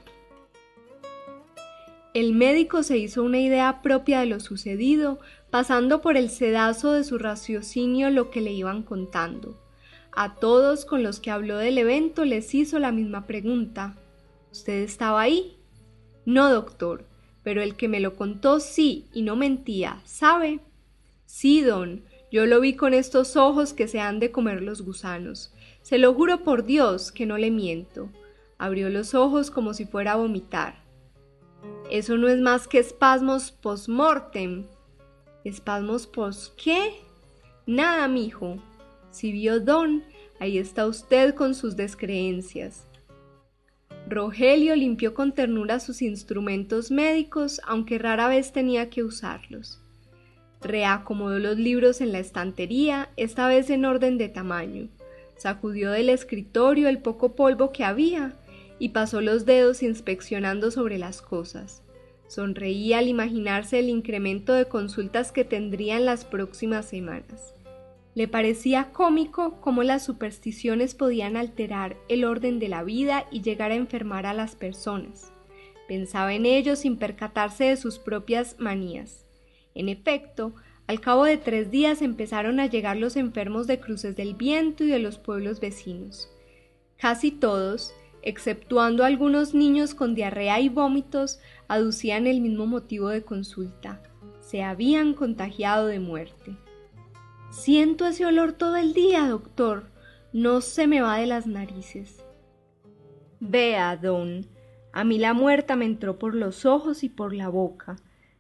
El médico se hizo una idea propia de lo sucedido, pasando por el sedazo de su raciocinio lo que le iban contando. A todos con los que habló del evento les hizo la misma pregunta. ¿Usted estaba ahí? No, doctor, pero el que me lo contó sí, y no mentía, ¿sabe? Sí, don, yo lo vi con estos ojos que se han de comer los gusanos. Se lo juro por Dios que no le miento. Abrió los ojos como si fuera a vomitar. Eso no es más que espasmos post-mortem. ¿Espasmos post qué? Nada, mijo. Si vio Don, ahí está usted con sus descreencias. Rogelio limpió con ternura sus instrumentos médicos, aunque rara vez tenía que usarlos. Reacomodó los libros en la estantería, esta vez en orden de tamaño. Sacudió del escritorio el poco polvo que había y pasó los dedos inspeccionando sobre las cosas. Sonreía al imaginarse el incremento de consultas que tendría en las próximas semanas. Le parecía cómico cómo las supersticiones podían alterar el orden de la vida y llegar a enfermar a las personas. Pensaba en ello sin percatarse de sus propias manías. En efecto, Al cabo de tres días empezaron a llegar los enfermos de Cruces del Viento y de los pueblos vecinos. Casi todos, exceptuando algunos niños con diarrea y vómitos, aducían el mismo motivo de consulta. Se habían contagiado de muerte. Siento ese olor todo el día, doctor. No se me va de las narices. Vea, don, a mí la muerta me entró por los ojos y por la boca.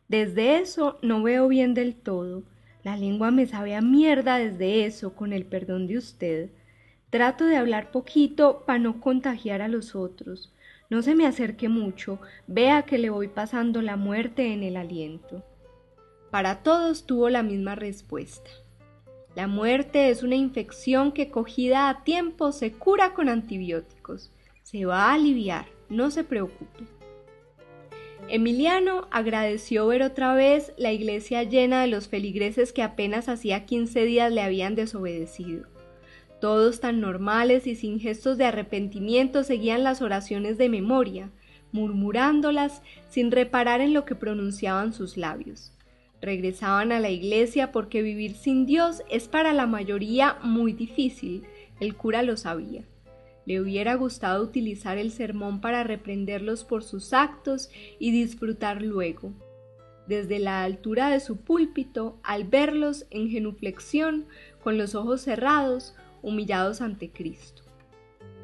Desde eso no veo bien del todo. La lengua me sabe a mierda desde eso, con el perdón de usted. Trato de hablar poquito para no contagiar a los otros. No se me acerque mucho, vea que le voy pasando la muerte en el aliento. Para todos tuvo la misma respuesta. La muerte es una infección que cogida a tiempo se cura con antibióticos. Se va a aliviar, no se preocupe. Emiliano agradeció ver otra vez la iglesia llena de los feligreses que apenas hacía quince días le habían desobedecido. Todos tan normales y sin gestos de arrepentimiento seguían las oraciones de memoria, murmurándolas sin reparar en lo que pronunciaban sus labios. Regresaban a la iglesia porque vivir sin Dios es para la mayoría muy difícil, el cura lo sabía. Le hubiera gustado utilizar el sermón para reprenderlos por sus actos y disfrutar luego. Desde la altura de su púlpito, al verlos en genuflexión, con los ojos cerrados, humillados ante Cristo.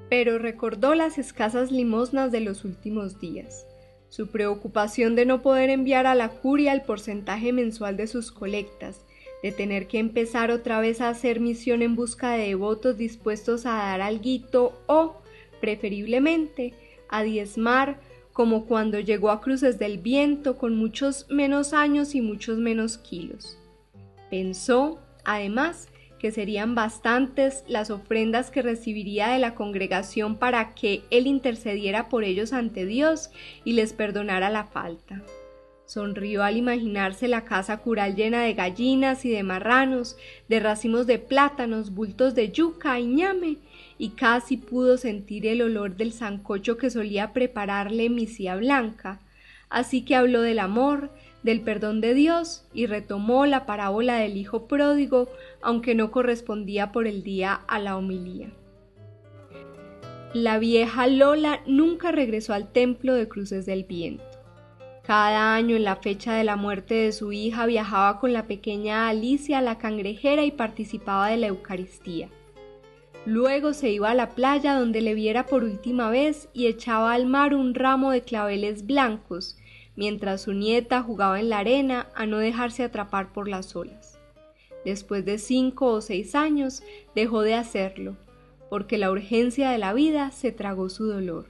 Pero recordó las escasas limosnas de los últimos días, su preocupación de no poder enviar a la curia el porcentaje mensual de sus colectas, de tener que empezar otra vez a hacer misión en busca de devotos dispuestos a dar alguito o, preferiblemente, a diezmar, como cuando llegó a Cruces del Viento con muchos menos años y muchos menos kilos. Pensó, además, que serían bastantes las ofrendas que recibiría de la congregación para que él intercediera por ellos ante Dios y les perdonara la falta. Sonrió al imaginarse la casa cural llena de gallinas y de marranos, de racimos de plátanos, bultos de yuca y ñame, y casi pudo sentir el olor del sancocho que solía prepararle misía blanca. Así que habló del amor, del perdón de Dios y retomó la parábola del hijo pródigo, aunque no correspondía por el día a la homilía. La vieja Lola nunca regresó al templo de Cruces del Viento. Cada año en la fecha de la muerte de su hija viajaba con la pequeña Alicia a la cangrejera y participaba de la Eucaristía. Luego se iba a la playa donde le viera por última vez y echaba al mar un ramo de claveles blancos, mientras su nieta jugaba en la arena a no dejarse atrapar por las olas. Después de cinco o seis años dejó de hacerlo, porque la urgencia de la vida se tragó su dolor.